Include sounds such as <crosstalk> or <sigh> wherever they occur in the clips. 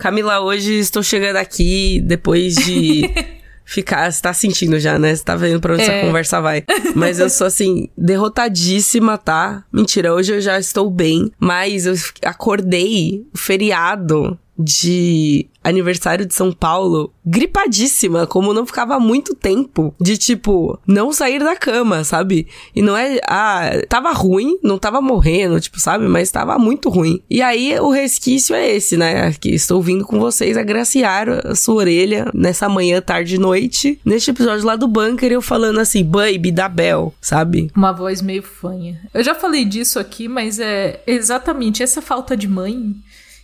Camila, hoje estou chegando aqui depois de <laughs> ficar. Você tá sentindo já, né? Você tá vendo pra onde é. essa conversa vai. <laughs> Mas eu sou assim, derrotadíssima, tá? Mentira, hoje eu já estou bem. Mas eu acordei feriado de aniversário de São Paulo, gripadíssima, como não ficava muito tempo de tipo não sair da cama, sabe? E não é, ah, tava ruim, não tava morrendo, tipo, sabe? Mas tava muito ruim. E aí o resquício é esse, né? Que estou vindo com vocês agraciar a sua orelha nessa manhã, tarde e noite, neste episódio lá do bunker, eu falando assim, baby da Bel, sabe? Uma voz meio fanha. Eu já falei disso aqui, mas é exatamente essa falta de mãe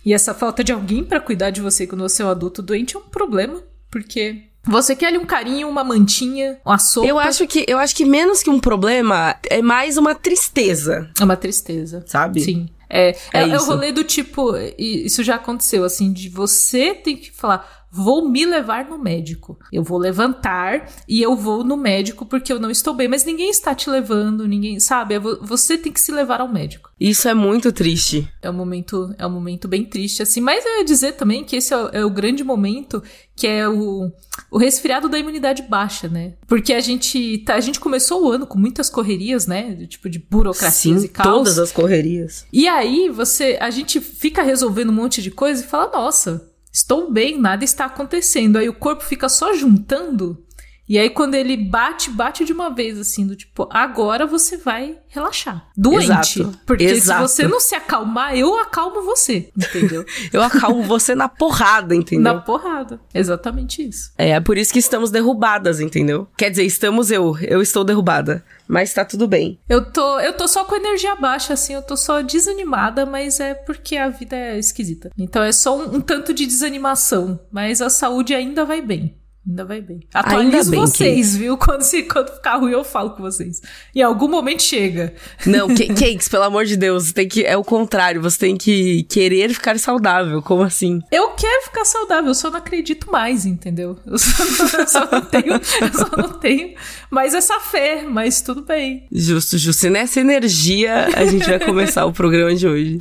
e essa falta de alguém para cuidar de você quando você é um adulto doente é um problema, porque você quer ali um carinho, uma mantinha, uma sopa. Eu acho que eu acho que menos que um problema é mais uma tristeza. É uma tristeza, sabe? Sim. É, é, é, é o rolê do tipo, isso já aconteceu, assim, de você tem que falar, vou me levar no médico. Eu vou levantar e eu vou no médico porque eu não estou bem, mas ninguém está te levando, ninguém, sabe? Você tem que se levar ao médico. Isso é muito triste. É um momento, é um momento bem triste assim, mas eu ia dizer também que esse é, é o grande momento que é o, o resfriado da imunidade baixa, né? Porque a gente tá, a gente começou o ano com muitas correrias, né? Tipo de burocracias Sim, e caos. todas as correrias. E aí você, a gente fica resolvendo um monte de coisa e fala, nossa, estou bem, nada está acontecendo. Aí o corpo fica só juntando. E aí, quando ele bate, bate de uma vez, assim, do tipo, agora você vai relaxar. Doente. Exato. Porque Exato. se você não se acalmar, eu acalmo você, entendeu? <laughs> eu acalmo você na porrada, entendeu? Na porrada. Exatamente isso. É, é por isso que estamos derrubadas, entendeu? Quer dizer, estamos eu. Eu estou derrubada. Mas tá tudo bem. Eu tô, eu tô só com energia baixa, assim, eu tô só desanimada, mas é porque a vida é esquisita. Então é só um, um tanto de desanimação, mas a saúde ainda vai bem. Ainda vai bem. Atualizo bem, vocês, que... viu? <laughs> Quando, se, quando ficar ruim, eu falo com vocês. Em algum momento chega. Não, Cakes, <laughs> pelo amor de Deus, tem que. É o contrário, você tem que querer ficar saudável. Como assim? Eu quero ficar saudável, eu só não acredito mais, entendeu? <laughs> Eu só não, eu só não tenho. Eu só não tenho mais essa fé, mas tudo bem. Justo, justo. E nessa energia, a gente vai começar o programa de hoje.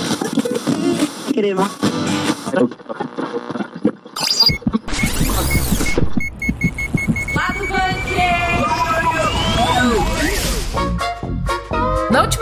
Crema.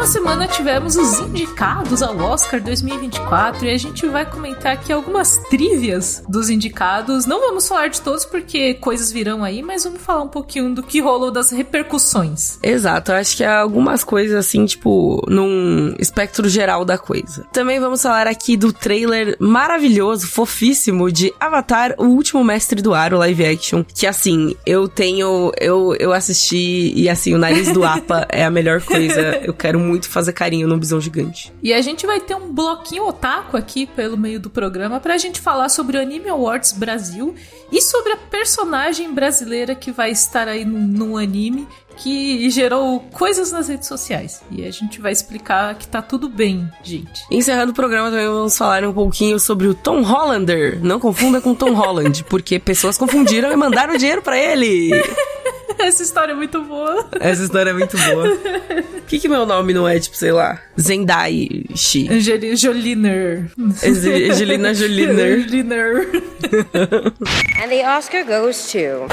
Última semana tivemos os indicados ao Oscar 2024 e a gente vai comentar aqui algumas trivias dos indicados. Não vamos falar de todos porque coisas virão aí, mas vamos falar um pouquinho do que rolou das repercussões. Exato, acho que há algumas coisas assim, tipo, num espectro geral da coisa. Também vamos falar aqui do trailer maravilhoso, fofíssimo de Avatar, o último mestre do ar, o live action, que assim, eu tenho, eu, eu assisti e assim, o nariz do Apa <laughs> é a melhor coisa. Eu quero muito fazer carinho num bisão gigante. E a gente vai ter um bloquinho otaku aqui pelo meio do programa pra gente falar sobre o Anime Awards Brasil e sobre a personagem brasileira que vai estar aí no, no anime que gerou coisas nas redes sociais. E a gente vai explicar que tá tudo bem, gente. Encerrando o programa, também vamos falar um pouquinho sobre o Tom Hollander. Não confunda com Tom Holland, <laughs> porque pessoas confundiram e mandaram dinheiro para ele. <laughs> Essa história é muito boa. Essa história é muito boa. O <laughs> que, que meu nome não é, tipo, sei lá, Zendai Shi? Angeli Joliner. Angelina Joliner. Joliner. And the Oscar goes to...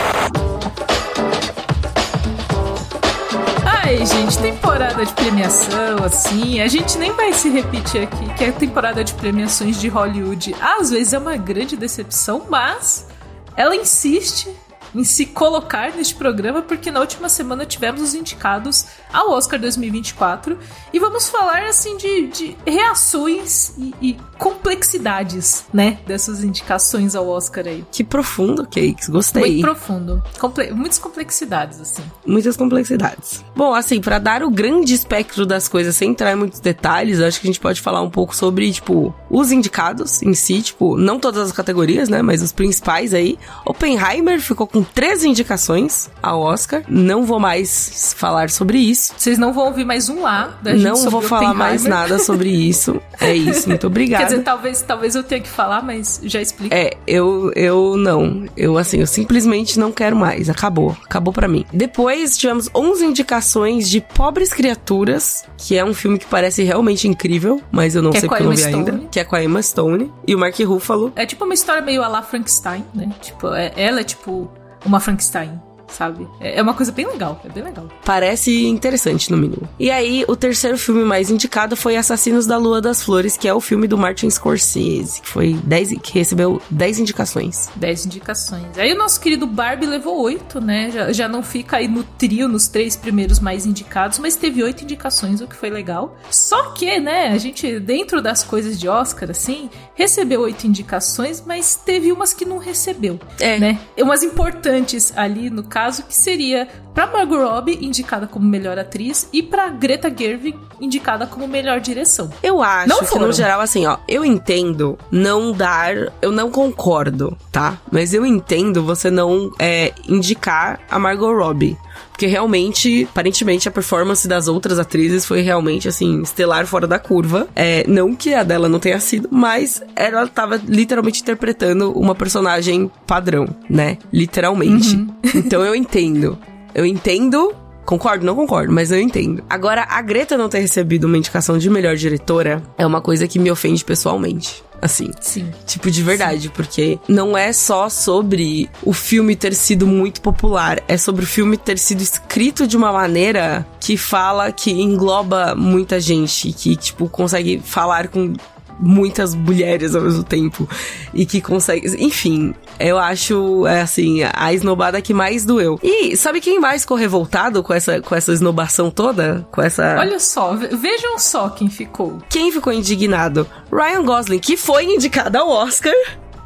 Ai, gente, temporada de premiação, assim, a gente nem vai se repetir aqui, que a temporada de premiações de Hollywood. Às vezes é uma grande decepção, mas ela insiste em se colocar neste programa, porque na última semana tivemos os indicados ao Oscar 2024 e vamos falar assim de, de reações e, e, complexidades, né, dessas indicações ao Oscar aí. Que profundo, Cakes, gostei. Muito profundo, Comple muitas complexidades assim. Muitas complexidades. Bom, assim, para dar o grande espectro das coisas sem entrar em muitos detalhes, acho que a gente pode falar um pouco sobre, tipo, os indicados em si, tipo, não todas as categorias, né, mas os principais aí. Oppenheimer ficou com três indicações ao Oscar. Não vou mais falar sobre isso. Vocês não vão ouvir mais um lá da gente Não vou falar mais nada sobre isso. É isso, muito <laughs> obrigada. Dizer, talvez, talvez eu tenha que falar, mas já explico. É, eu, eu não. Eu, assim, eu simplesmente não quero mais. Acabou. Acabou para mim. Depois tivemos 11 indicações de Pobres Criaturas, que é um filme que parece realmente incrível, mas eu não Que é sei a porque eu não vi Emma ainda. Stone. Que é com a Emma Stone e o Mark Ruffalo. É tipo uma história meio a la Frankenstein, né? Tipo, é- ela é tipo uma Frankenstein, sabe? É é uma coisa bem legal, é bem legal. Parece interessante, no mínimo. E aí, o terceiro filme mais indicado foi Assassinos da Lua das Flores, que é o filme do Martin Scorsese, que foi 10, que recebeu 10 indicações. 10 indicações. Aí o nosso querido Barbie levou 8, né? Já, já não fica aí no trio, nos três primeiros mais indicados, mas teve 8 indicações, o que foi legal. Só que, né, a gente, dentro das coisas de Oscar, assim, recebeu 8 indicações, mas teve umas que não recebeu. É. Né? Umas importantes ali, no caso, que seria pra Margot Robbie, indicada como melhor atriz, e pra Greta Gerwig, indicada como melhor direção. Eu acho Não que, no geral, assim, ó, eu entendo não dar. Eu não concordo, tá? Mas eu entendo você não é, indicar a Margot Robbie. Porque realmente, aparentemente, a performance das outras atrizes foi realmente, assim, estelar fora da curva. É, não que a dela não tenha sido, mas ela tava literalmente interpretando uma personagem padrão, né? Literalmente. Então eu entendo. Eu entendo Concordo, não concordo, mas eu entendo. Agora, a Greta não ter recebido uma indicação de melhor diretora é uma coisa que me ofende pessoalmente. Assim. Sim. Tipo, de verdade, porque não é só sobre o filme ter sido muito popular, é sobre o filme ter sido escrito de uma maneira que fala, que engloba muita gente, que, tipo, consegue falar com muitas mulheres ao mesmo tempo e que consegue, enfim, eu acho é, assim, a esnobada que mais doeu. E sabe quem mais ficou revoltado com essa com essa esnobação toda, com essa Olha só, ve- vejam só quem ficou. quem ficou indignado? Ryan Gosling, que foi indicado ao Oscar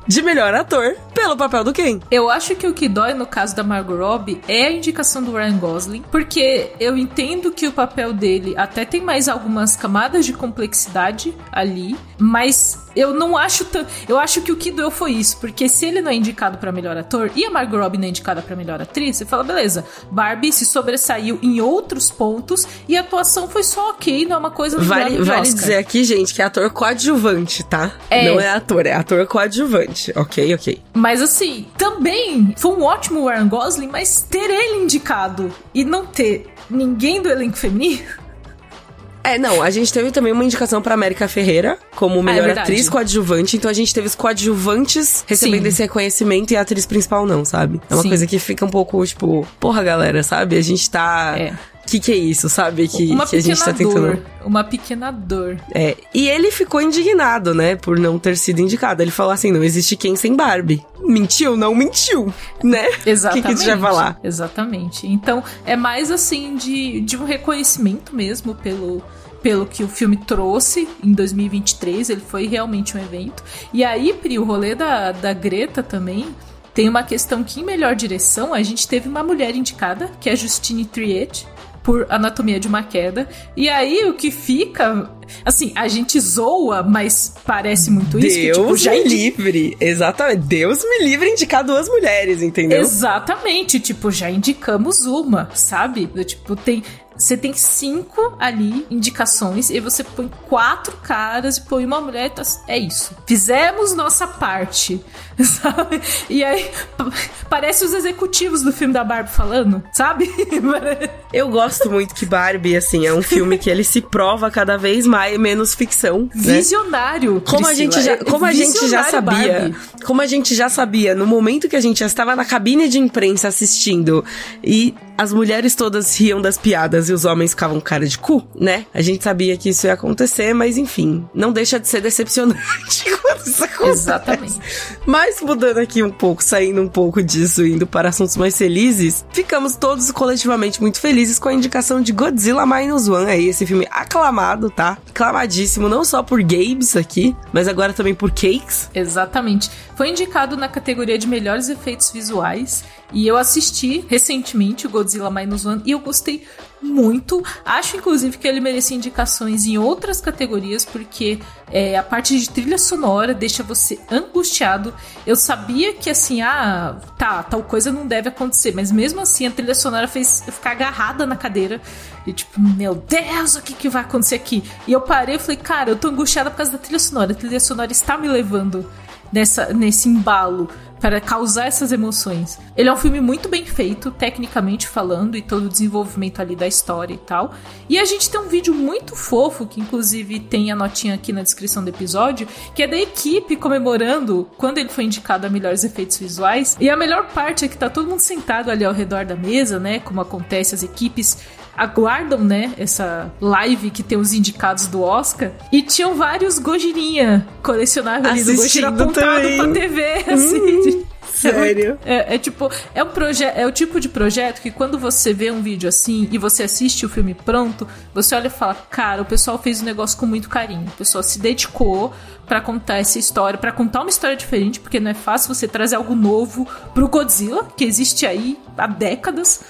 de melhor ator pelo papel do Ken. Eu acho que o que dói no caso da Margot Robbie é a indicação do Ryan Gosling, porque eu entendo que o papel dele até tem mais algumas camadas de complexidade ali, mas eu não acho tão. Eu acho que o que doeu foi isso, porque se ele não é indicado pra melhor ator e a Margot Robbie não é indicada pra melhor atriz, você fala, beleza, Barbie se sobressaiu em outros pontos e a atuação foi só ok, não é uma coisa Vale, vale Oscar. dizer aqui, gente, que é ator coadjuvante, tá? É. Não é ator, é ator coadjuvante. Ok, ok. Mas assim, também foi um ótimo Ryan Gosling, mas ter ele indicado e não ter ninguém do elenco feminino. É, não, a gente teve também uma indicação pra América Ferreira como melhor é verdade. atriz coadjuvante, então a gente teve os coadjuvantes recebendo Sim. esse reconhecimento e a atriz principal não, sabe? É uma Sim. coisa que fica um pouco, tipo, porra, galera, sabe? A gente tá. É. Que que é isso, sabe? Que, uma que a gente tá tentando. Uma pequena dor. É, e ele ficou indignado, né, por não ter sido indicado. Ele falou assim: não existe quem sem Barbie. Mentiu? Não mentiu, né? O que, Exatamente. que vai falar? Exatamente. Então, é mais assim de, de um reconhecimento mesmo pelo, pelo que o filme trouxe em 2023. Ele foi realmente um evento. E aí, Pri, o rolê da, da Greta também. Tem uma questão que, em melhor direção, a gente teve uma mulher indicada, que é Justine Triet, por Anatomia de uma Queda. E aí, o que fica. Assim, a gente zoa, mas parece muito isso. que, Deus tipo, já me livre. Exatamente. Deus me livre indicar duas mulheres, entendeu? Exatamente, tipo, já indicamos uma, sabe? Do Tipo, tem. Você tem cinco ali indicações e você põe quatro caras e põe uma mulher. Tá, é isso. Fizemos nossa parte, <laughs> sabe? E aí pa- parece os executivos do filme da Barbie falando, sabe? <laughs> Eu gosto muito que Barbie, assim, é um filme que ele se prova cada vez mais menos ficção. né? Visionário. Como a gente já, É como a gente já sabia, Barbie. como a gente já sabia, no momento que a gente já estava na cabine de imprensa assistindo e as mulheres todas riam das piadas e os homens ficavam com cara de cu, né? A gente sabia que isso ia acontecer, mas enfim, não deixa de ser decepcionante <laughs> quando isso acontece. Exatamente. Mas mudando aqui um pouco, saindo um pouco disso, indo para assuntos mais felizes, ficamos todos coletivamente muito felizes com a indicação de Godzilla Minus One aí, esse filme aclamado, tá? Aclamadíssimo, não só por Gabes aqui, mas agora também por Cakes. Exatamente. Foi indicado na categoria de melhores efeitos visuais. E eu assisti recentemente o Godzilla Minus One e eu gostei muito. Acho, inclusive, que ele merecia indicações em outras categorias, porque é, a parte de trilha sonora deixa você angustiado. Eu sabia que, assim, ah, tá, tal coisa não deve acontecer, mas mesmo assim a trilha sonora fez eu ficar agarrada na cadeira. E tipo, meu Deus, o que, que vai acontecer aqui? E eu parei e falei, cara, eu tô angustiada por causa da trilha sonora. A trilha sonora está me levando nessa, nesse embalo para causar essas emoções. Ele é um filme muito bem feito, tecnicamente falando, e todo o desenvolvimento ali da história e tal. E a gente tem um vídeo muito fofo, que inclusive tem a notinha aqui na descrição do episódio, que é da equipe comemorando quando ele foi indicado a melhores efeitos visuais. E a melhor parte é que tá todo mundo sentado ali ao redor da mesa, né? Como acontece, as equipes aguardam, né, essa live que tem os indicados do Oscar. E tinham vários Gojirinha colecionáveis ali do Gojira apontado também. pra TV, <laughs> assim. Hum. Sério? É, é, tipo, é um projeto, é o tipo de projeto que quando você vê um vídeo assim e você assiste o filme pronto, você olha e fala, cara, o pessoal fez um negócio com muito carinho. O pessoal se dedicou para contar essa história, para contar uma história diferente, porque não é fácil você trazer algo novo pro Godzilla, que existe aí há décadas.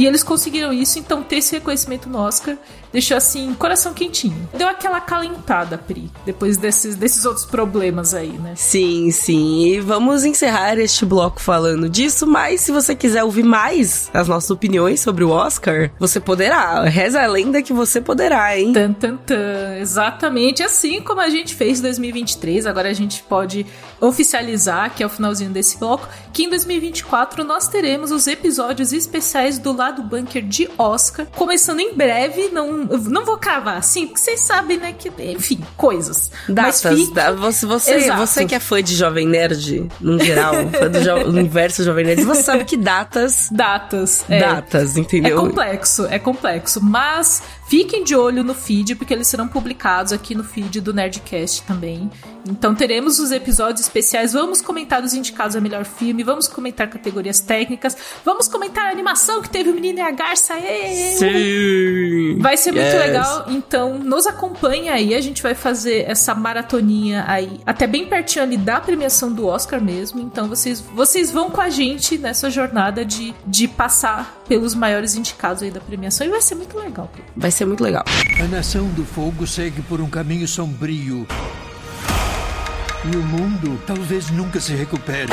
E eles conseguiram isso, então ter esse reconhecimento no Oscar deixou assim, coração quentinho. Deu aquela calentada, Pri, depois desses, desses outros problemas aí, né? Sim, sim. E vamos encerrar este bloco falando disso, mas se você quiser ouvir mais as nossas opiniões sobre o Oscar, você poderá. Reza a lenda que você poderá, hein? Tan, tan, tan. Exatamente. Assim como a gente fez em 2023, agora a gente pode oficializar, que é o finalzinho desse bloco, que em 2024 nós teremos os episódios especiais do Lado Bunker de Oscar, começando em breve, não não vou cravar assim, porque vocês sabem, né, que, enfim, coisas. Datas, Mas fique... da, você, você, você que é fã de Jovem Nerd, no geral, <laughs> fã do jo universo Jovem Nerd, você sabe que datas... Datas. É, datas, entendeu? É complexo, é complexo. Mas Fiquem de olho no feed, porque eles serão publicados aqui no feed do Nerdcast também. Então teremos os episódios especiais, vamos comentar os indicados a melhor filme, vamos comentar categorias técnicas, vamos comentar a animação que teve o menino e a garça. Sim! Vai ser muito yes. legal, então nos acompanha aí, a gente vai fazer essa maratoninha aí, até bem pertinho ali da premiação do Oscar mesmo. Então vocês, vocês vão com a gente nessa jornada de, de passar pelos maiores indicados aí da premiação e vai ser muito legal. Vai ser muito legal. A Nação do Fogo segue por um caminho sombrio. E o mundo talvez nunca se recupere.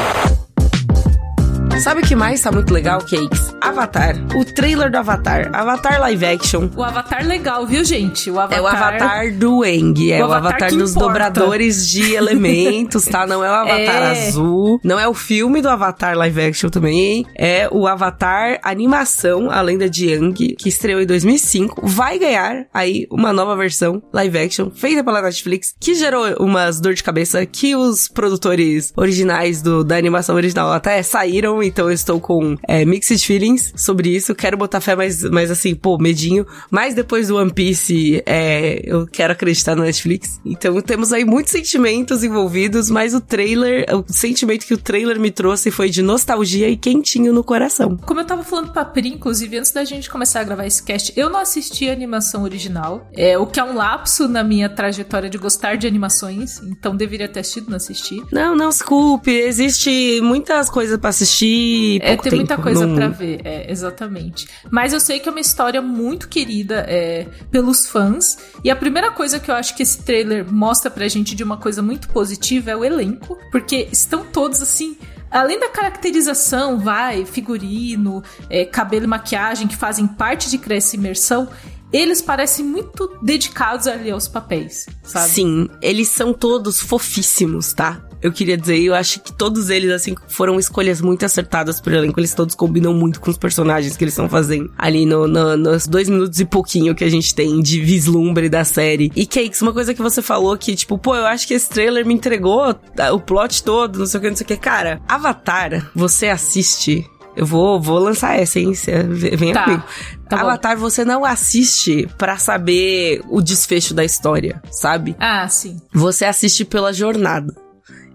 Sabe o que mais tá muito legal, Cakes? Avatar. O trailer do Avatar. Avatar live action. O Avatar legal, viu, gente? O Avatar... É o Avatar do Eng. É o, o Avatar, avatar dos importa. dobradores de <laughs> elementos, tá? Não é o Avatar é... azul. Não é o filme do Avatar live action também. É o Avatar animação, a lenda de Yang, que estreou em 2005. Vai ganhar aí uma nova versão live action feita pela Netflix, que gerou umas dor de cabeça que os produtores originais do, da animação original até saíram então eu estou com é, mixed feelings sobre isso. Quero botar fé, mas, mas assim, pô, medinho. Mas depois do One Piece, é, eu quero acreditar no Netflix. Então temos aí muitos sentimentos envolvidos, mas o trailer, o sentimento que o trailer me trouxe foi de nostalgia e quentinho no coração. Como eu tava falando pra Pri, inclusive, antes da gente começar a gravar esse cast, eu não assisti a animação original, é, o que é um lapso na minha trajetória de gostar de animações, então deveria ter assistido, não assisti. Não, não, desculpe, existe muitas coisas para assistir é, tem tempo. muita coisa para ver, é, exatamente. Mas eu sei que é uma história muito querida é, pelos fãs. E a primeira coisa que eu acho que esse trailer mostra pra gente de uma coisa muito positiva é o elenco. Porque estão todos assim além da caracterização, vai, figurino, é, cabelo e maquiagem que fazem parte de essa imersão, eles parecem muito dedicados ali aos papéis, sabe? Sim, eles são todos fofíssimos, tá? Eu queria dizer, eu acho que todos eles, assim, foram escolhas muito acertadas pro elenco. Eles todos combinam muito com os personagens que eles estão fazendo ali no, no, nos dois minutos e pouquinho que a gente tem de vislumbre da série. E Cakes, uma coisa que você falou que, tipo, pô, eu acho que esse trailer me entregou o plot todo, não sei o que, não sei o que. Cara, Avatar, você assiste eu vou, vou lançar essa, hein? Venha tá, comigo. Tá Avatar, bom. você não assiste para saber o desfecho da história, sabe? Ah, sim. Você assiste pela jornada.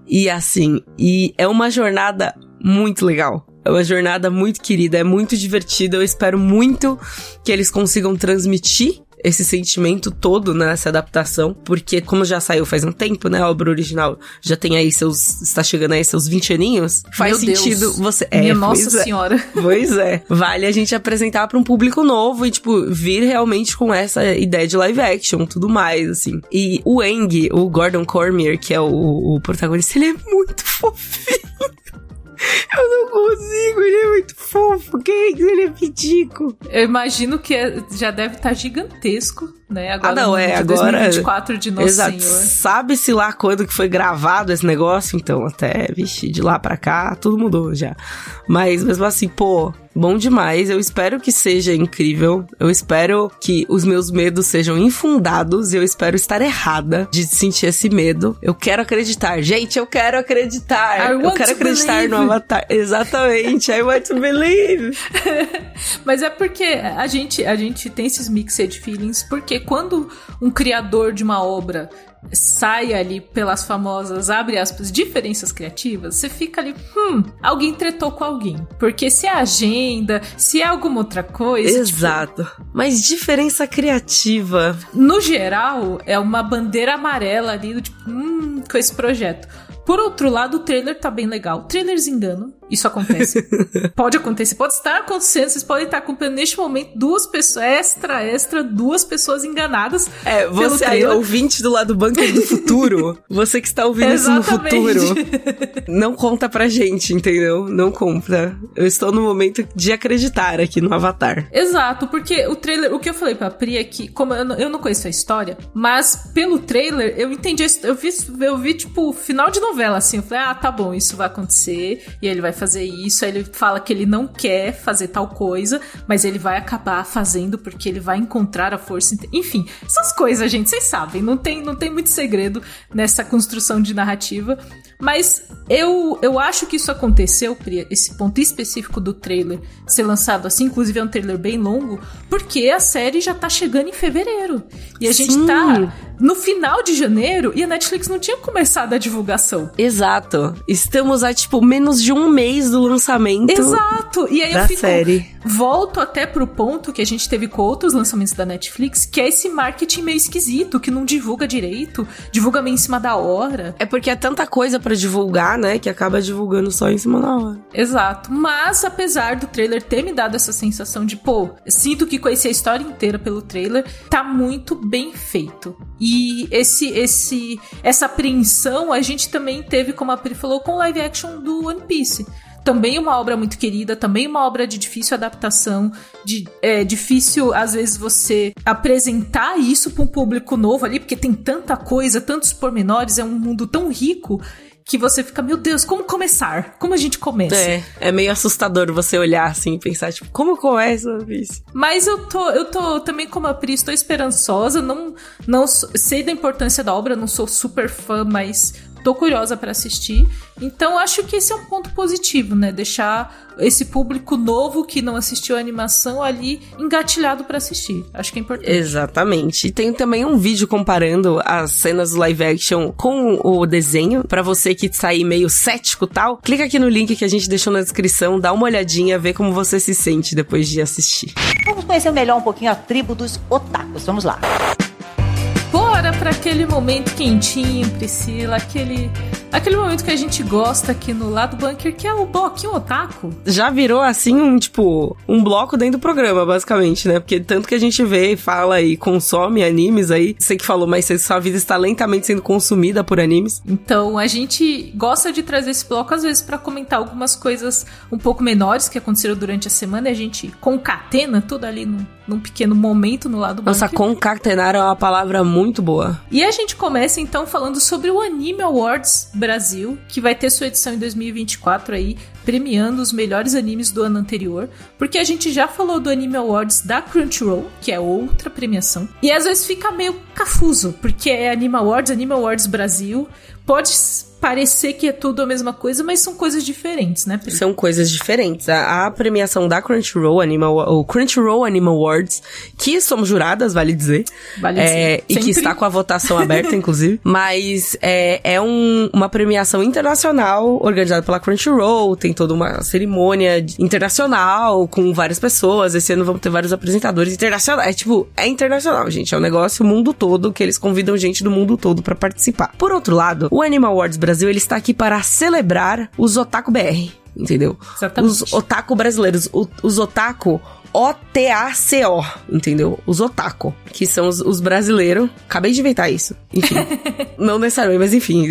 E assim, e é uma jornada muito legal. É uma jornada muito querida, é muito divertida. Eu espero muito que eles consigam transmitir esse sentimento todo nessa adaptação, porque como já saiu faz um tempo, né, a obra original já tem aí seus, está chegando aí seus 20 aninhos, faz Meu sentido Deus. você... Minha é, nossa pois é. senhora. <laughs> Pois é. Vale a gente apresentar pra um público novo e, tipo, vir realmente com essa ideia de live action, tudo mais, assim. E o Eng, o Gordon Cormier, que é o, o protagonista, ele é muito <laughs> fofinho. <laughs> Eu não consigo, ele é muito fofo. Quem ele é pitico. Eu imagino que é- já deve estar gigantesco, né? Agora, Ah, não, é, de agora- 2024 de Nosso Exato. Senhor. Sabe-se lá quando que foi gravado esse negócio, então até, vixe, de lá pra cá, tudo mudou já. Mas mesmo assim, pô, bom demais. Eu espero que seja incrível. Eu espero que os meus medos sejam infundados e eu espero estar errada de sentir esse medo. Eu quero acreditar. Gente, eu quero acreditar. I eu quero acreditar no believe. Avatar. Exatamente. I want to believe. <laughs> Mas é porque a gente, a gente tem esses mixed feelings, porque quando um criador de uma obra sai ali pelas famosas, abre aspas, diferenças criativas, você fica ali, hum, alguém tretou com alguém. Porque se é agenda, se é alguma outra coisa. tipo, Exato. Mas diferença criativa. no geral, é uma bandeira amarela ali, do tipo, hum, com esse projeto. Por outro lado, o trailer tá bem legal. Trailers enganam. Isso acontece. <laughs> pode acontecer, pode estar acontecendo. Vocês podem estar acompanhando neste momento duas pessoas, extra, extra, duas pessoas enganadas. É, você aí, ouvinte do lado bunker do futuro, <laughs> você que está ouvindo isso no Exatamente. futuro, não conta pra gente, entendeu? Não conta. Eu estou no momento de acreditar aqui no Avatar. Exato, porque o trailer, o que eu falei pra Pri é que, como eu não, eu não conheço a história, mas pelo trailer eu entendi, eu vi, eu vi tipo final de novela assim, eu falei, ah, tá bom, isso vai acontecer, e ele vai fazer isso, aí ele fala que ele não quer fazer tal coisa, mas ele vai acabar fazendo porque ele vai encontrar a força, enfim, essas coisas, gente, vocês sabem, não tem, não tem muito segredo nessa construção de narrativa, mas eu, eu acho que isso aconteceu, Pri, esse ponto específico do trailer ser lançado assim, inclusive é um trailer bem longo, porque a série já tá chegando em fevereiro. E a gente Sim. tá no final de janeiro e a Netflix não tinha começado a divulgação. Exato. Estamos a, tipo, menos de um mês do lançamento Exato! E aí da eu fico. série. Volto até pro ponto que a gente teve com outros lançamentos da Netflix, que é esse marketing meio esquisito, que não divulga direito, divulga meio em cima da hora. É porque é tanta coisa pra divulgar, né, que acaba divulgando só em cima da hora. Exato. Mas apesar do trailer ter me dado essa sensação de, pô, sinto que conheci a história inteira pelo trailer, tá muito bem feito. E esse esse essa apreensão a gente também teve, como a Pri falou, com o live action do One Piece. Também uma obra muito querida, também uma obra de difícil adaptação, de é difícil às vezes você apresentar isso para um público novo ali, porque tem tanta coisa, tantos pormenores, é um mundo tão rico que você fica, meu Deus, como começar? Como a gente começa? É, é meio assustador você olhar assim e pensar, tipo, como começa isso? Mas eu tô, eu tô também como a Pri, estou esperançosa, não, não sei da importância da obra, não sou super fã, mas tô curiosa pra assistir. Então acho que esse é um ponto positivo, né? Deixar esse público novo que não assistiu a animação ali engatilhado pra assistir. Acho que é importante. Exatamente. E tem também um vídeo comparando as cenas do live action com o desenho. Pra você que sair meio cético e tal, clica aqui no link que a gente deixou na descrição, dá uma olhadinha, vê como você se sente depois de assistir. Vamos conhecer melhor um pouquinho a tribo dos otakus. Vamos lá. Pra aquele momento quentinho, Priscila, aquele aquele momento que a gente gosta aqui no lado bunker, que é o bloquinho otaku. Já virou assim um, tipo, um bloco dentro do programa, basicamente, né? Porque tanto que a gente vê, fala e consome animes aí. Você que falou, mas sua vida está lentamente sendo consumida por animes. Então, a gente gosta de trazer esse bloco às vezes pra comentar algumas coisas um pouco menores que aconteceram durante a semana e a gente concatena tudo ali num, num pequeno momento no lado Nossa, bunker. concatenar é uma palavra muito boa. E a gente começa então falando sobre o Anime Awards Brasil, que vai ter sua edição em 2024 aí, premiando os melhores animes do ano anterior, porque a gente já falou do Anime Awards da Crunchyroll, que é outra premiação, e às vezes fica meio cafuso, porque é Anime Awards, Anime Awards Brasil, pode parecer que é tudo a mesma coisa, mas são coisas diferentes, né? Pri? São coisas diferentes. A, a premiação da Crunchyroll Animal, o Crunchyroll Animal Awards, que somos juradas, vale dizer. Vale é, dizer. E que está com a votação aberta, <laughs> inclusive. Mas é, é um- uma premiação internacional organizada pela Crunchyroll, tem toda uma cerimônia internacional com várias pessoas. Esse ano vamos ter vários apresentadores internacionais. É tipo, é internacional, gente. É um negócio o mundo todo que eles convidam gente do mundo todo pra participar. Por outro lado, o Animal Awards Brasil, ele está aqui para celebrar os Otaku BR. Entendeu? Exatamente. Os otaku brasileiros. o- os otaku O-T-A-C-O, entendeu? Os otaku, que são os, os brasileiros. Acabei de inventar isso. Enfim. <laughs> não necessariamente, mas enfim.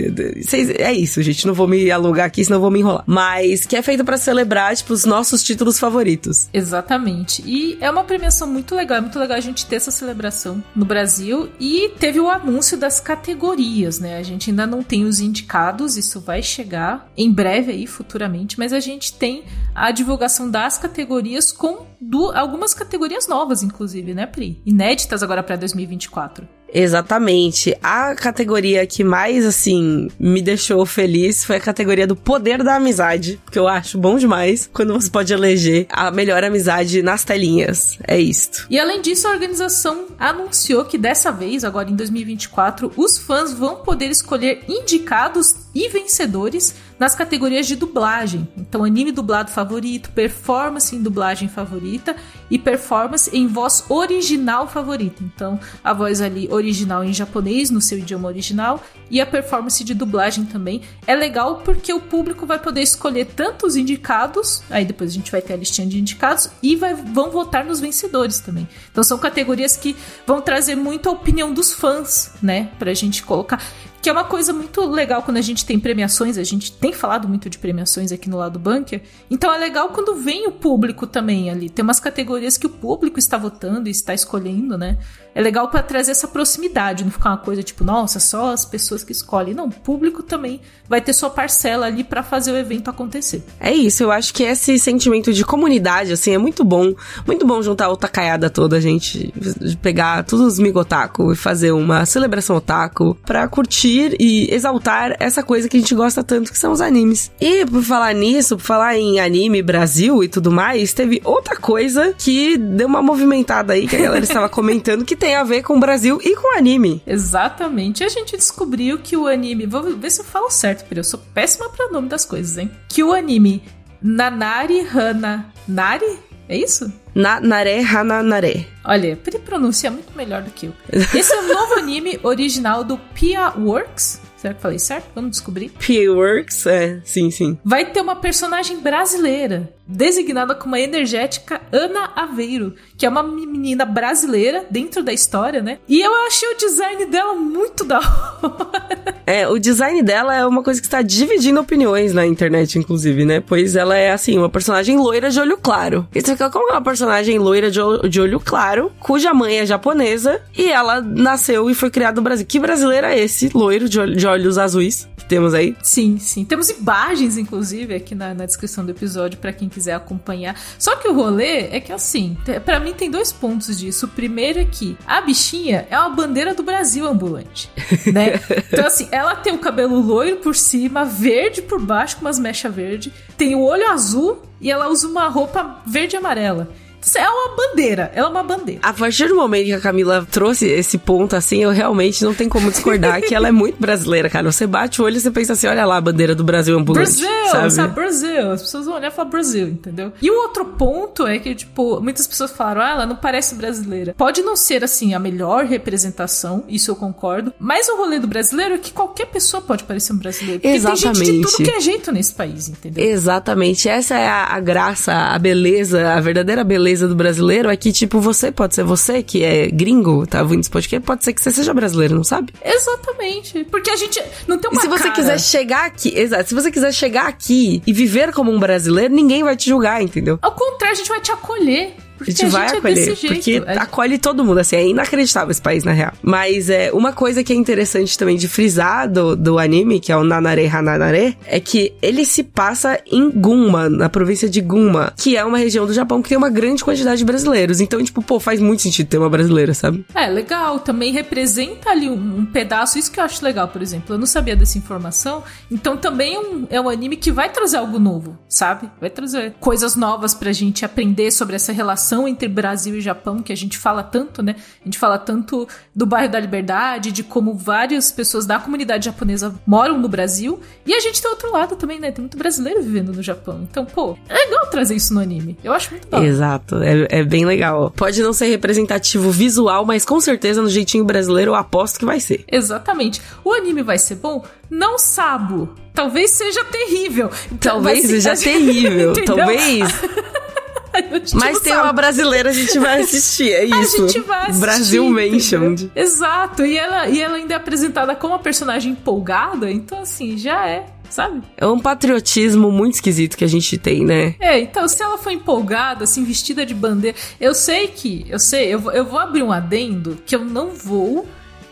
é isso, gente. Não vou me alugar aqui, senão vou me enrolar. Mas que é feito pra celebrar, tipo, os nossos títulos favoritos. Exatamente. E é uma premiação muito legal. É muito legal a gente ter essa celebração no Brasil. E teve o anúncio das categorias, né? A gente ainda não tem os indicados, isso vai chegar em breve aí, futuramente. Mas a gente tem a divulgação das categorias com algumas categorias novas, inclusive, né, Pri? Inéditas agora pra 2024. Exatamente. A categoria que mais, assim, me deixou feliz foi a categoria do poder da amizade. Que eu acho bom demais quando você pode eleger a melhor amizade nas telinhas. É isto. E além disso, a organização anunciou que dessa vez, agora em 2024, os fãs vão poder escolher indicados e vencedores nas categorias de dublagem. Então, anime dublado favorito, performance em dublagem favorita e performance em voz original favorita. Então, a voz ali original em japonês, no seu idioma original, e a performance de dublagem também. É legal porque o público vai poder escolher tanto os indicados, aí depois a gente vai ter a listinha de indicados, e vai- vão votar nos vencedores também. Então são categorias que vão trazer muito a opinião dos fãs, né? Pra gente colocar. Que é uma coisa muito legal quando a gente tem premiações, a gente tem falado muito de premiações aqui no lado bunker. Então é legal quando vem o público também ali. Tem umas categorias que o público está votando e está escolhendo, né? É legal pra trazer essa proximidade, não ficar uma coisa tipo, nossa, só as pessoas que escolhem. Não, o público também vai ter sua parcela ali pra fazer o evento acontecer. É isso, eu acho que esse sentimento de comunidade, assim, é muito bom. Muito bom juntar a otacaiada toda, gente. de Pegar todos os migotaku e fazer uma celebração otaku pra curtir e exaltar essa coisa que a gente gosta tanto, que são os animes. E por falar nisso, por falar em anime Brasil e tudo mais, teve outra coisa que deu uma movimentada aí, que a galera estava <laughs> comentando, que tem a ver com o Brasil e com anime. Exatamente. A gente descobriu que o anime. Vou ver se eu falo certo, porque eu sou péssima pra nome das coisas, hein? Que o anime Nanari Hana Nari? É isso? Na Nare Hananare. Olha, ele pronuncia muito melhor do que eu. Esse é o novo anime original do Pia Works. Será que falei certo? Vamos descobrir. P-Works, é, sim, sim. Vai ter uma personagem brasileira, designada como a energética Ana Aveiro, que é uma menina brasileira dentro da história, né? E eu achei o design dela muito <laughs> da hora. É, o design dela é uma coisa que está dividindo opiniões na internet, inclusive, né? Pois ela é, assim, uma personagem loira de olho claro. Você fica, como é uma personagem loira de, de olho claro, cuja mãe é japonesa, e ela nasceu e foi criada no Brasil. Que brasileiro é esse, loiro de, olho- de olhos azuis, que temos aí? Sim, sim. Temos imagens, inclusive, aqui na, na descrição do episódio pra quem quiser acompanhar. Só que o rolê é que, assim, pra mim tem dois pontos disso. O primeiro é que a bichinha é uma bandeira do Brasil ambulante, <laughs> né? Então, assim, ela tem o cabelo loiro por cima, verde por baixo, com umas mechas verde, tem o olho azul e ela usa uma roupa verde e amarela. É uma bandeira, ela é uma bandeira. A partir do momento que a Camila trouxe esse ponto, assim, eu realmente não tenho como discordar que ela é muito brasileira, cara. Você bate o olho e você pensa assim, olha lá a bandeira do Brasil ambulante, Brasil, sabe? sabe? Brasil. As pessoas vão olhar e falar Brasil, entendeu? E o outro ponto é que, tipo, muitas pessoas falaram, ah, ela não parece brasileira. Pode não ser, assim, a melhor representação, isso eu concordo, mas o rolê do brasileiro é que qualquer pessoa pode parecer um brasileiro. Porque tem gente de Exatamente. tudo que é jeito nesse país, entendeu? Exatamente, essa é a, a graça, a beleza, a verdadeira beleza do brasileiro é que, tipo, você pode ser você que é gringo, tá ouvindo esse podcast, pode ser que você seja brasileiro, não sabe? Exatamente. Porque a gente não tem E uma se você cara. quiser chegar aqui, exato, se você quiser chegar aqui e viver como um brasileiro, ninguém vai te julgar, entendeu? Ao contrário, a gente vai te acolher. Porque a gente vai é acolher, desse jeito. porque A gente- acolhe todo mundo, assim, é inacreditável esse país, na real. Mas é uma coisa que é interessante também de frisar do, do anime, que é o Nanare Hananare, é que ele se passa em Gunma, na província de Gunma, que é uma região do Japão que tem uma grande quantidade de brasileiros. Então, tipo, pô, faz muito sentido ter uma brasileira, sabe? É, legal. Também representa ali um, um pedaço. Isso que eu acho legal, por exemplo. Eu não sabia dessa informação. Então também é um, é um anime que vai trazer algo novo, sabe? Vai trazer coisas novas pra gente aprender sobre essa relação entre Brasil e Japão, que a gente fala tanto, né? A gente fala tanto do bairro da Liberdade, de como várias pessoas da comunidade japonesa moram no Brasil. E a gente tem outro lado também, né? Tem muito brasileiro vivendo no Japão. Então, pô, é legal trazer isso no anime. Eu acho muito bom. Exato, é, é bem legal. Pode não ser representativo visual, mas com certeza no jeitinho brasileiro eu aposto que vai ser. Exatamente. O anime vai ser bom? Não sabo. Talvez seja terrível. Talvez seja <laughs> terrível, <laughs> talvez. <laughs> A Mas tem sabe. uma brasileira, a gente vai assistir, é <laughs> A isso. gente vai assistir, Brasil entendeu? Mentioned. Exato. E ela, e ela ainda é apresentada como uma personagem empolgada, então assim, já é, sabe? É um patriotismo muito esquisito que a gente tem, né? É, então se ela for empolgada, assim, vestida de bandeira. Eu sei que, eu sei, eu, vou- eu vou abrir um adendo que eu não vou.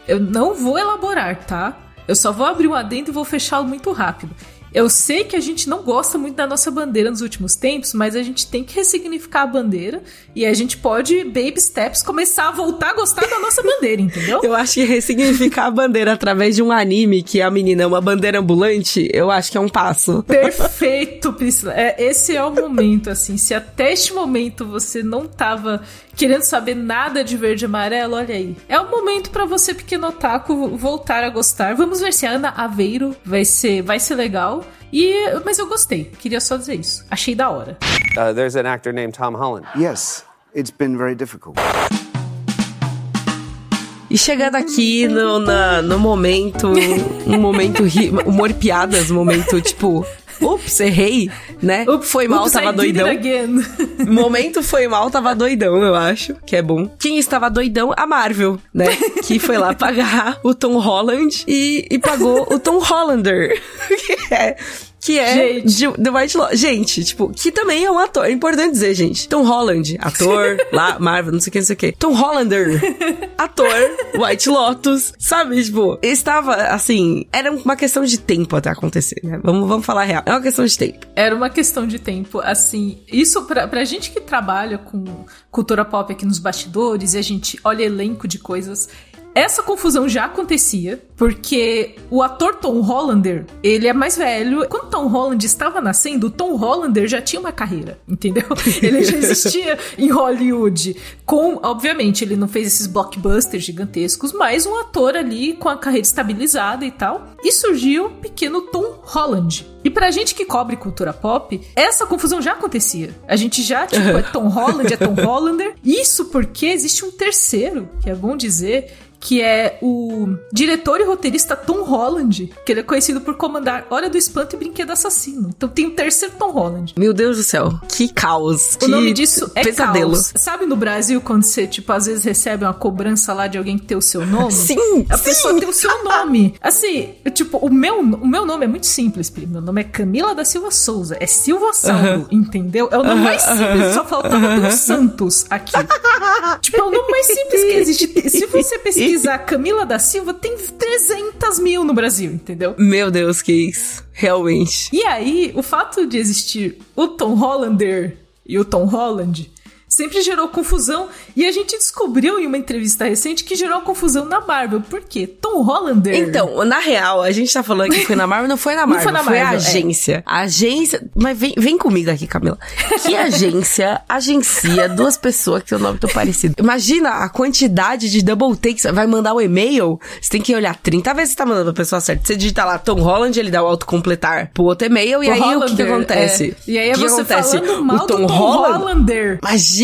Eu não vou elaborar, tá? Eu só vou abrir um adendo e vou fechá-lo muito rápido. Eu sei que a gente não gosta muito da nossa bandeira nos últimos tempos, mas a gente tem que ressignificar a bandeira e a gente pode, baby steps, começar a voltar a gostar da nossa bandeira, entendeu? <laughs> Eu acho que ressignificar a bandeira através de um anime que a menina é uma bandeira ambulante, eu acho que é um passo. Perfeito, Priscila. É, esse é o momento, assim. Se até este momento você não tava querendo saber nada de verde e amarelo, olha aí. É o momento pra você, pequeno otaku, voltar a gostar. Vamos ver se a Ana Aveiro vai ser, vai ser legal. E, mas eu gostei. Queria só dizer isso. Achei da hora. Uh, there's an actor named Tom Holland. Yes, it's been very difficult. E chegando aqui no, na- no momento, um momento ri, humor e piadas, um momento tipo, ups, errei, né? foi mal, Oops, tava doidão. <laughs> Momento foi mal, tava doidão, eu acho, que é bom. Quem estava doidão? A Marvel, né? Que foi lá pagar o Tom Holland e, e pagou o Tom Hollander. <laughs> que é, que é de, do White Lotus. Gente, tipo, que também é um ator. É importante dizer, gente. Tom Holland, ator, <laughs> lá, Marvel, não sei o que, não sei o que. Tom Hollander, ator, White Lotus, sabe? Tipo, estava, assim, era uma questão de tempo até acontecer, né? Vamos, vamos falar real. É uma questão de tempo. Era uma questão de tempo, assim. Isso pra, pra gente que trabalha com cultura pop aqui nos bastidores e a gente olha elenco de coisas. Essa confusão já acontecia, porque o ator Tom Hollander, ele é mais velho. Quando Tom Holland estava nascendo, o Tom Hollander já tinha uma carreira, <laughs> entendeu? Ele já existia em Hollywood. Com, obviamente, ele não fez esses blockbusters gigantescos, mas um ator ali com a carreira estabilizada e tal. E surgiu o pequeno Tom Holland. E pra gente que cobre cultura pop, essa confusão já acontecia. A gente já, tipo, é Tom Holland, é Tom <laughs> Hollander. Isso porque existe um terceiro, que é bom dizer, que é o diretor e roteirista Tom Holland, que ele é conhecido por comandar Hora do Espanto e Brinquedo Assassino. Então tem um terceiro Tom Holland. Meu Deus do céu, que caos. O que nome disso é pesadelo. caos. Sabe no Brasil quando você, tipo, às vezes recebe uma cobrança lá de alguém que tem o seu nome? <laughs> Sim, A sim. pessoa tem o seu nome. Assim, tipo, o meu, o meu nome é muito simples, Pri. Meu nome é Camila da Silva Souza. É Silva Saulo, entendeu? É o nome mais simples, só faltava ter o Santos aqui. <laughs> tipo, é o nome mais simples que existe. Se você <laughs> pesquisar Camila da Silva, tem 300 mil no Brasil, entendeu? Meu Deus, que isso. Realmente. E aí, o fato de existir o Tom Hollander e o Tom Holland sempre gerou confusão. E a gente descobriu em uma entrevista recente que gerou confusão na Marvel. Por quê? Tom Hollander. Então, na real, a gente tá falando que foi na Marvel, não foi na <laughs> Não Marvel, foi na foi a Marvel, é. agência. A agência. Mas vem, vem comigo aqui, Camila. Que agência agencia duas pessoas que o nome tão parecido? Imagina a quantidade de double takes. Vai mandar o e-mail, você tem que olhar 30 vezes se tá mandando pra pessoa certa. Você digita lá Tom Holland, ele dá o autocompletar pro outro e-mail, e O aí o que, que Hollander, acontece? é. E aí é o que você acontece? falando mal o Tom, do Tom Holland. Hollander. Imagina!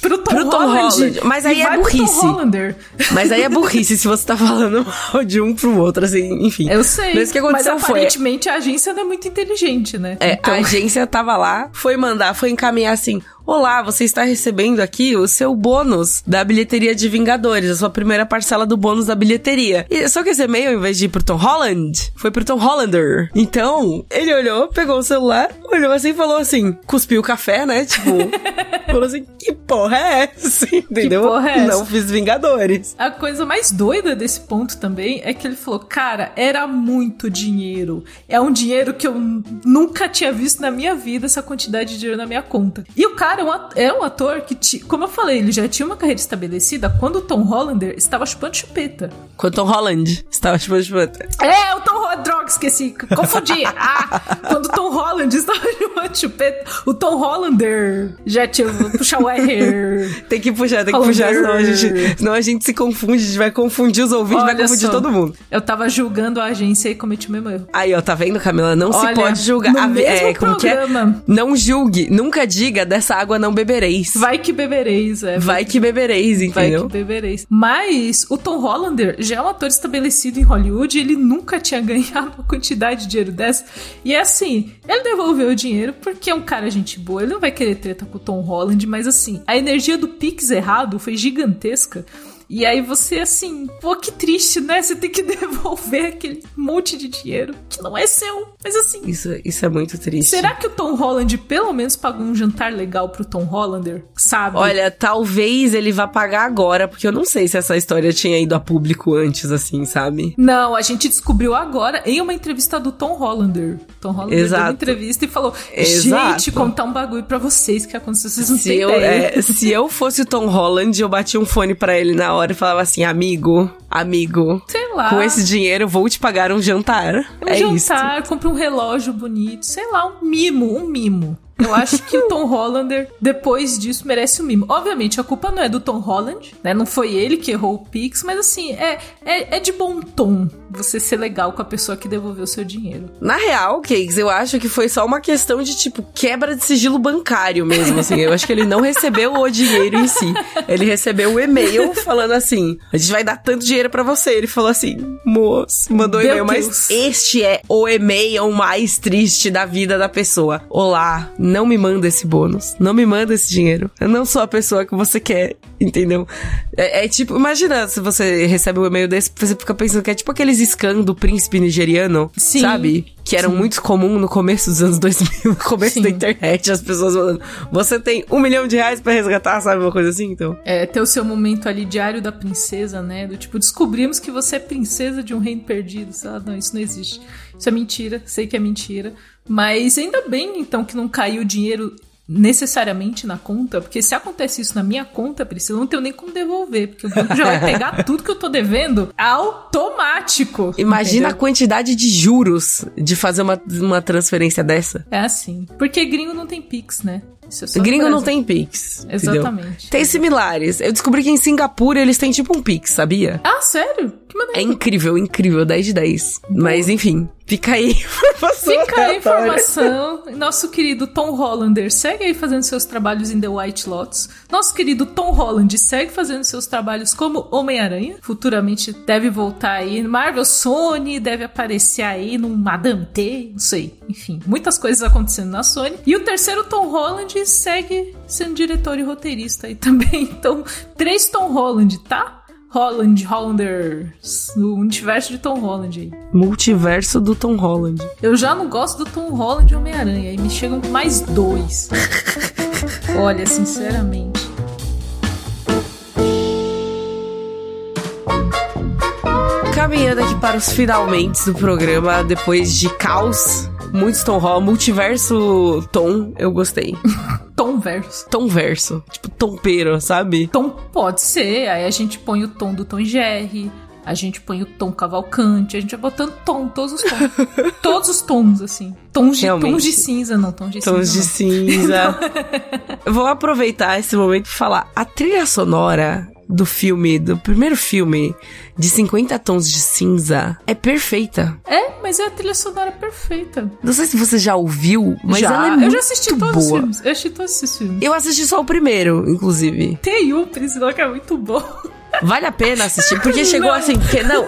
Pro Tom, Holland. Mas E aí é pro Tom burrice. Mas aí é burrice se você tá falando <laughs> mal de um pro outro, assim, enfim. Eu sei. Mas o que aconteceu mas foi. aparentemente a agência não é muito inteligente, né? É, Então- a agência tava lá, foi mandar, foi encaminhar assim: Olá, você está recebendo aqui o seu bônus da bilheteria de Vingadores, a sua primeira parcela do bônus da bilheteria. E só que esse e-mail, em vez de ir pro Tom Holland, foi pro Tom Hollander. Então, ele olhou, pegou o celular, olhou assim e falou assim: cuspiu o café, né? Tipo, <laughs> falou assim: que porra é essa? <laughs> Entendeu? porra é essa? Não fiz Vingadores. A coisa mais doida desse ponto também é que ele falou: Cara, era muito dinheiro. É um dinheiro que eu nunca tinha visto na minha vida, essa quantidade de dinheiro na minha conta. E o cara é um at- é um ator que, ti- como eu falei, ele já tinha uma carreira estabelecida quando o Tom Hollander estava chupando chupeta. Quando Tom Holland estava tipo, tipo, É, o Tom esqueci, confundi. <laughs> Ah, quando o Tom Holland estava chupando chupeta, o Tom Hollander já tinha, puxar o R. Tem que puxar, tem que Holland. puxar, senão a, gente, senão a gente se confunde, a gente vai confundir os ouvintes, vai Olha confundir só. todo mundo. Eu tava julgando a agência e cometi o mesmo erro. Aí, ó, tá vendo, Camila? Não se Olha, pode julgar. no A- mesmo é, que é? programa. Não julgue, nunca diga dessa água não bebereis. Vai que bebereis, é. Vai que bebereis, Vai entendeu? que bebereis. Mas o Tom Hollander já é um ator estabelecido em Hollywood ele nunca tinha <laughs> ganhado uma quantidade de dinheiro dessa. E é assim, ele devolveu o dinheiro porque é um cara gente boa. Ele não vai querer treta com o Tom Holland, mas assim, a energia do Pix errado foi gigantesca. E aí você, assim, pô, que triste, né? Você tem que <laughs> devolver aquele monte de dinheiro que não é seu. Mas assim, Isso, isso é muito triste. será que o Tom Holland pelo menos pagou um jantar legal pro Tom Hollander? Sabe? Olha, talvez ele vá pagar agora, porque eu não sei se essa história tinha ido a público antes, assim, sabe? Não, a gente descobriu agora em uma entrevista do Tom Hollander. Tom Hollander Exato. deu uma entrevista e falou: Exato. Gente, contar um bagulho pra vocês que aconteceu, vocês não Se eu, é, se eu fosse o Tom Holland, eu batia um fone pra ele na hora e falava assim: amigo, amigo, Sei lá. com esse dinheiro eu vou te pagar um jantar. um é isso. jantar, compra um relógio bonito, sei lá, um mimo, um mimo. Eu acho que o Tom Hollander, depois disso, merece um mimo. Obviamente, a culpa não é do Tom Holland, né? Não foi ele que errou o Pix, mas assim, é, é, é de bom tom você ser legal com a pessoa que devolveu o seu dinheiro. Na real, Cakes, eu acho que foi só uma questão de, tipo, quebra de sigilo bancário mesmo, assim. Eu acho que ele não recebeu o dinheiro em si. Ele recebeu o e-mail falando assim, a gente vai dar tanto dinheiro pra você. Ele falou assim, moço, mandou um e-mail, mas este é o e-mail mais triste da vida da pessoa. Olá, não me manda esse bônus, não me manda esse dinheiro. Eu não sou a pessoa que você quer, entendeu? É, é tipo, imagina se você recebe um e-mail desse, você fica pensando que é tipo aqueles scans do príncipe nigeriano, Sim. sabe? Que eram muito comum no começo dos anos 2000, no começo Sim. da internet, as pessoas falando, você tem um milhão de reais pra resgatar, sabe? Uma coisa assim, então. É, ter o seu momento ali diário da princesa, né? Do tipo, descobrimos que você é princesa de um reino perdido. Lá, não, isso não existe. Isso é mentira, sei que é mentira. Mas ainda bem, então, que não caiu dinheiro necessariamente na conta, porque se acontece isso na minha conta, Priscila, eu não tenho nem como devolver, porque o banco já vai pegar <laughs> tudo que eu tô devendo automático. Imagina a entendeu? quantidade de juros de fazer uma, uma transferência dessa. É assim. Porque gringo não tem Pix, né? É Gringo não tem Pix. entendeu? Exatamente. Tem similares. Eu descobri que em Singapura eles têm tipo um Pix, sabia? Ah, sério? Que É maneiro. incrível, incrível, 10 de 10. Mas enfim, fica aí. <laughs> informação Fica aí informação. Nosso querido Tom Hollander segue aí fazendo seus trabalhos em The White Lotus. Nosso querido Tom Holland segue fazendo seus trabalhos como Homem-Aranha. Futuramente deve voltar aí no Marvel Sony, deve aparecer aí no Madame T, não sei. Enfim, muitas coisas acontecendo na Sony. E o terceiro Tom Holland segue sendo diretor e roteirista aí também. <laughs> Então, três Tom Holland, tá? Holland, Hollanders, no universo de Tom Holland aí. Multiverso do Tom Holland. Eu já não gosto do Tom Holland e Homem-Aranha. Aí me chegam mais dois. <laughs> Olha, sinceramente. Caminhando aqui para os finalmente do programa, depois de caos, muitos Tom Holland, multiverso Tom, eu gostei. <laughs> Tom verso. Tom verso, tipo tompeiro, sabe? Tom pode ser. Aí a gente põe o tom do Tom Jerry. A gente põe o tom Cavalcante. A gente vai botando tom, todos os tons. <laughs> todos os tons, assim. Tons de, Realmente. tons de cinza, não. Tons de Tons de cinza. cinza. <laughs> Eu Vou aproveitar esse momento pra falar. A trilha sonora do filme, do primeiro filme de 50 tons de cinza, é perfeita. É, mas é a trilha sonora perfeita. Não sei se você já ouviu, mas já, ela é eu muito já assisti todos os boa. filmes. Eu assisti todos esses filmes. Eu assisti só o primeiro, inclusive. Tem um, Priscila, que é muito bom. Vale a pena assistir, porque <laughs> chegou Não. assim, porque não,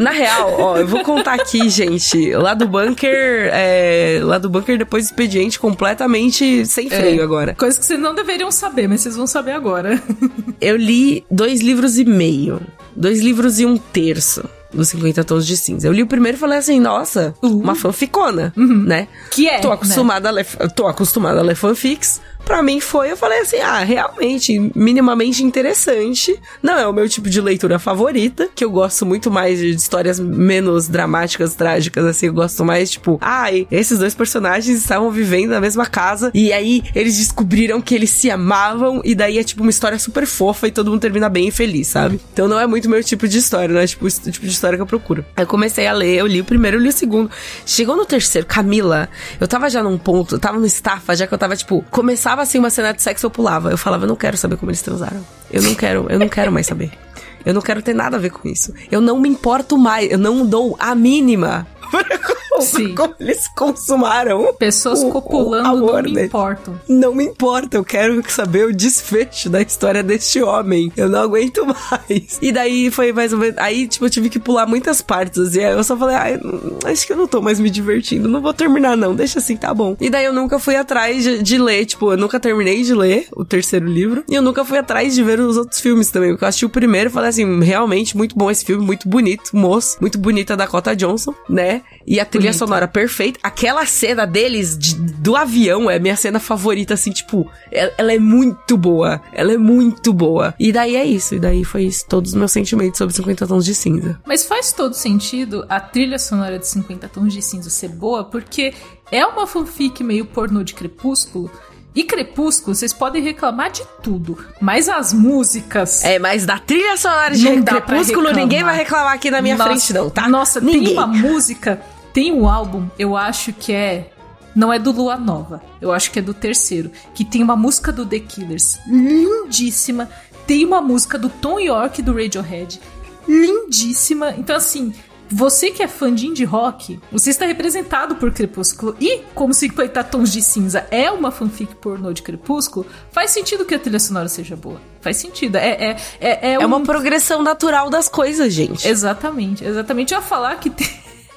na real, ó, eu vou contar aqui, gente, lá do bunker, é, lá do bunker depois do expediente completamente sem freio agora. Coisa que vocês não deveriam saber, mas vocês vão saber agora. <laughs> Eu li dois livros e meio, dois livros e um terço. dos 50 Tons de Cinza. Eu li o primeiro e falei assim, nossa, uma fanficona, né? Que é, Tô né? acostumada, a ler, tô acostumada a ler fanfics. Pra mim foi, eu falei assim, ah, realmente, minimamente interessante. Não é o meu tipo de leitura favorita, que eu gosto muito mais de histórias menos dramáticas, trágicas, assim. Eu gosto mais, tipo, ai, esses dois personagens estavam vivendo na mesma casa e aí eles descobriram que eles se amavam e daí é tipo uma história super fofa e todo mundo termina bem e feliz, sabe? Então não é muito meu tipo de história, não é tipo o tipo de história que eu procuro. Aí eu comecei a ler, eu li o primeiro, eu li o segundo. Chegou no terceiro, Camila, eu tava já num ponto, eu tava no estafa, já que eu tava, tipo, começava assim uma cena de sexo, eu pulava. Eu falava, eu não quero saber como eles transaram. Eu não quero, eu não quero mais saber. Eu não quero ter nada a ver com isso. Eu não me importo mais, eu não dou a mínima para como, Sim. como eles consumaram. Pessoas o- o copulando não amor me dele. importam. Não me importa, eu quero saber o desfecho da história deste homem. Eu não aguento mais. E daí foi mais ou menos. Aí, tipo, eu tive que pular muitas partes. E aí eu só falei, ai, hum, acho que eu não tô mais me divertindo. Não vou terminar, não. Deixa assim, tá bom. E daí eu nunca fui atrás de, de ler. Tipo, eu nunca terminei de ler o terceiro livro. E eu nunca fui atrás de ver os outros filmes também. Porque eu assisti o primeiro e falei assim, realmente muito bom esse filme, muito bonito, moço. Muito bonita a Dakota Johnson, né? E a trilha sonora perfeita. Aquela cena deles de- do avião é minha cena favorita, assim, tipo, ela, ela é muito boa. Ela é muito boa. E daí é isso. E daí foi isso. Todos os meus sentimentos sobre 50 tons de cinza. Mas faz todo sentido a trilha sonora de 50 Tons de Cinza ser boa, porque é uma fanfic meio pornô de Crepúsculo. E Crepúsculo, vocês podem reclamar de tudo, mas as músicas. É, mas da trilha sonora de Crepúsculo, ninguém vai reclamar aqui na minha Nossa, frente, não, tá? Nossa, ninguém. tem uma música, tem um álbum, eu acho que é. Não é do Lua Nova, eu acho que é do terceiro. Que tem uma música do The Killers, lindíssima. Tem uma música do Tom York do Radiohead, lindíssima. Então, assim, você que é fã de indie rock, você está representado por Crepúsculo. E, como 50 Tons de Cinza é uma fanfic pornô de Crepúsculo, faz sentido que a trilha sonora seja boa. Faz sentido. É, é, é, é, É um- uma progressão natural das coisas, gente. Exatamente, exatamente. Eu ia falar que tem.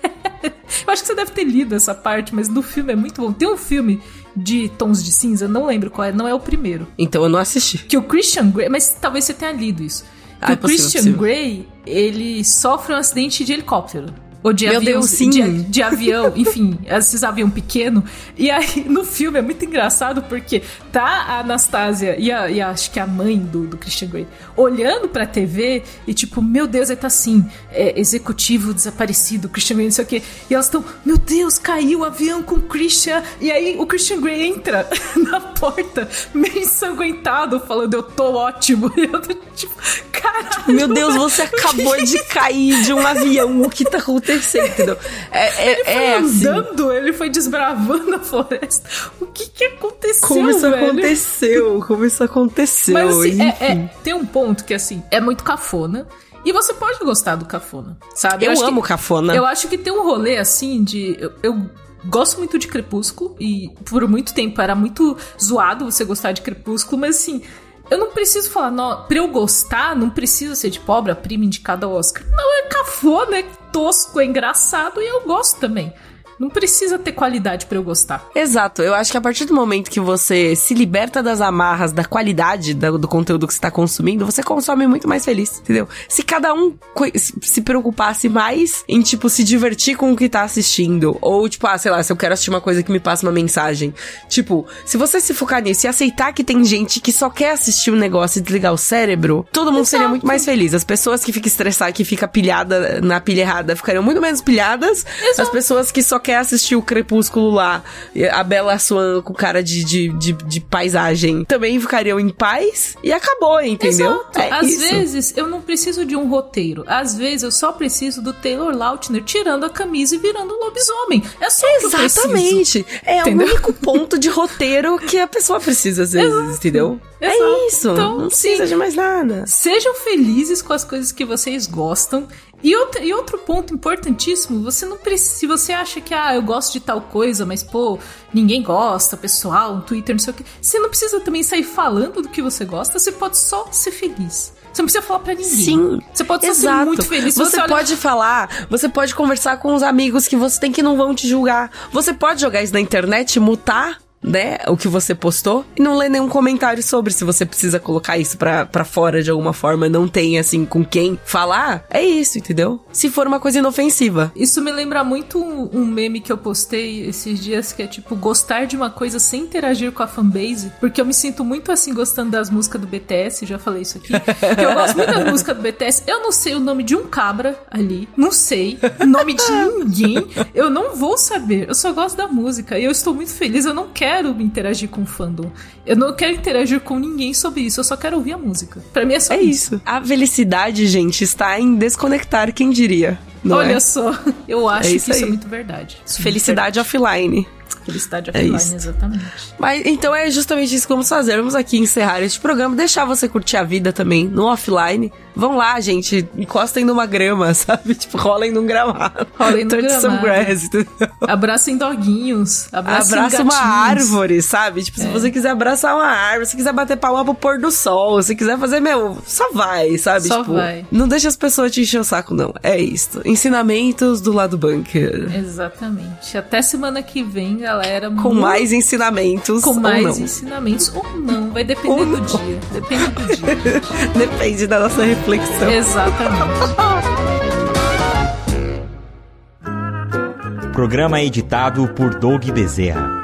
<laughs> eu acho que você deve ter lido essa parte, mas no filme é muito bom. Tem um filme de tons de cinza, não lembro qual é, não é o primeiro. Então eu não assisti. Que o Christian Grey. Mas talvez você tenha lido isso. Ah, é o possível, Christian possível. Grey, ele sofre um acidente de helicóptero. Ou de Meu avião. Deus, sim. De, de avião, <laughs> enfim, esses avião pequeno. E aí, no filme é muito engraçado porque tá a Anastasia e, a, e a- acho que a mãe do, do Christian Grey olhando pra TV e tipo, meu Deus, ele tá assim, é, executivo desaparecido, Christian Grey, não sei o quê. E elas estão, meu Deus, caiu o avião com o Christian. E aí o Christian Grey entra <laughs> na porta, meio ensanguentado, falando, eu tô ótimo. <laughs> E eu tô tipo, caralho. Meu Deus, você acabou de cair de um avião. O que tá acontecendo, entendeu? <laughs> É, é, Ele foi é assim. andando, ele foi desbravando a floresta. O que que aconteceu, Como isso velho? aconteceu? Como isso aconteceu? Mas assim, é- é- tem um ponto que assim, é muito cafona. E você pode gostar do cafona, sabe? Eu acho amo que, cafona. Eu acho que tem um rolê assim de. Eu, eu gosto muito de Crepúsculo e por muito tempo era muito zoado você gostar de Crepúsculo, mas assim. Eu não preciso falar, não, pra eu gostar, não precisa ser de pobre, a prima indicada ao Oscar. Não, é cafona, é tosco, é engraçado e eu gosto também. Não precisa ter qualidade pra eu gostar. Exato, eu acho que a partir do momento que você se liberta das amarras da qualidade da- do, conteúdo que você tá consumindo, você consome muito mais feliz, entendeu? Se cada um se se preocupasse mais em, tipo, se divertir com o que tá assistindo, ou, tipo, ah, sei lá, se eu quero assistir uma coisa que me passa uma mensagem, tipo, se você se focar nisso e aceitar que tem gente que só quer assistir um negócio e desligar o cérebro, todo mundo seria muito mais feliz. As pessoas que ficam estressadas, que fica pilhada na pilha errada, ficariam muito menos pilhadas. As pessoas que só quer assistir o Crepúsculo lá, a Bela Swan com cara de, de, de, de paisagem, também ficariam em paz e acabou, entendeu? Exato. É Às isso. vezes eu não preciso de um roteiro. Às vezes eu só preciso do Taylor Lautner tirando a camisa e virando um lobisomem. É só. Exatamente. É Entendeu? o único <laughs> ponto de roteiro que a pessoa precisa, às vezes, entendeu? Exato. É isso. Então, não precisa sim. de mais nada. Sejam felizes com as coisas que vocês gostam. E outro, e outro ponto importantíssimo, você não precisa. Se você acha que, ah, eu gosto de tal coisa, mas, pô, ninguém gosta, pessoal, no Twitter, não sei o quê. Você não precisa também sair falando do que você gosta, você pode só ser feliz. Você não precisa falar pra ninguém. Sim. Você pode Exato. ser muito feliz. Se Você, olha- pode falar, você pode conversar com os amigos que você tem que não vão te julgar. Você pode jogar isso na internet, mutar né, o que você postou e não lê nenhum comentário sobre se você precisa colocar isso pra, pra fora de alguma forma, não tem, assim, com quem falar, é isso, entendeu? Se for uma coisa inofensiva. Isso me lembra muito um, um meme que eu postei esses dias que é tipo gostar de uma coisa sem interagir com a fanbase, porque eu me sinto muito assim gostando das músicas do BTS, já falei isso aqui. eu gosto muito da música do BTS. Eu não sei o nome de um cabra ali, não sei o nome de ninguém. Eu não vou saber. Eu só gosto da música e eu estou muito feliz. Eu não quero interagir com o fandom. Eu não quero interagir com ninguém sobre isso. Eu só quero ouvir a música. Para mim é só é isso. isso. A felicidade, gente, está em desconectar, quem diria? Olha é? só, eu acho é isso que isso é muito verdade. Felicidade é offline. Felicidade offline, é exatamente. Mas então é justamente isso que vamos fazer. Vamos aqui encerrar este programa, deixar você curtir a vida também no offline. Vão lá, gente, encostem numa grama, <laughs> sabe? Tipo, rolem num gramado. Rolem num gramado. Grass, Abracem doguinhos. Abracem Abraça uma árvore, sabe? Tipo, é. se você quiser abraçar uma árvore, se quiser bater palma pro pôr do sol, se quiser fazer, meu, só vai, sabe? Só tipo, vai. Não deixa as pessoas te encher o saco, não. É isso. Ensinamentos do lado bunker. Exatamente. Até semana que vem, galera. Com muito... mais ensinamentos. Com mais ensinamentos ou não. Vai depender ou do não. dia. Depende do dia. <laughs> Depende da nossa reflexão reflexão. Exatamente. Programa editado por Doug Bezerra.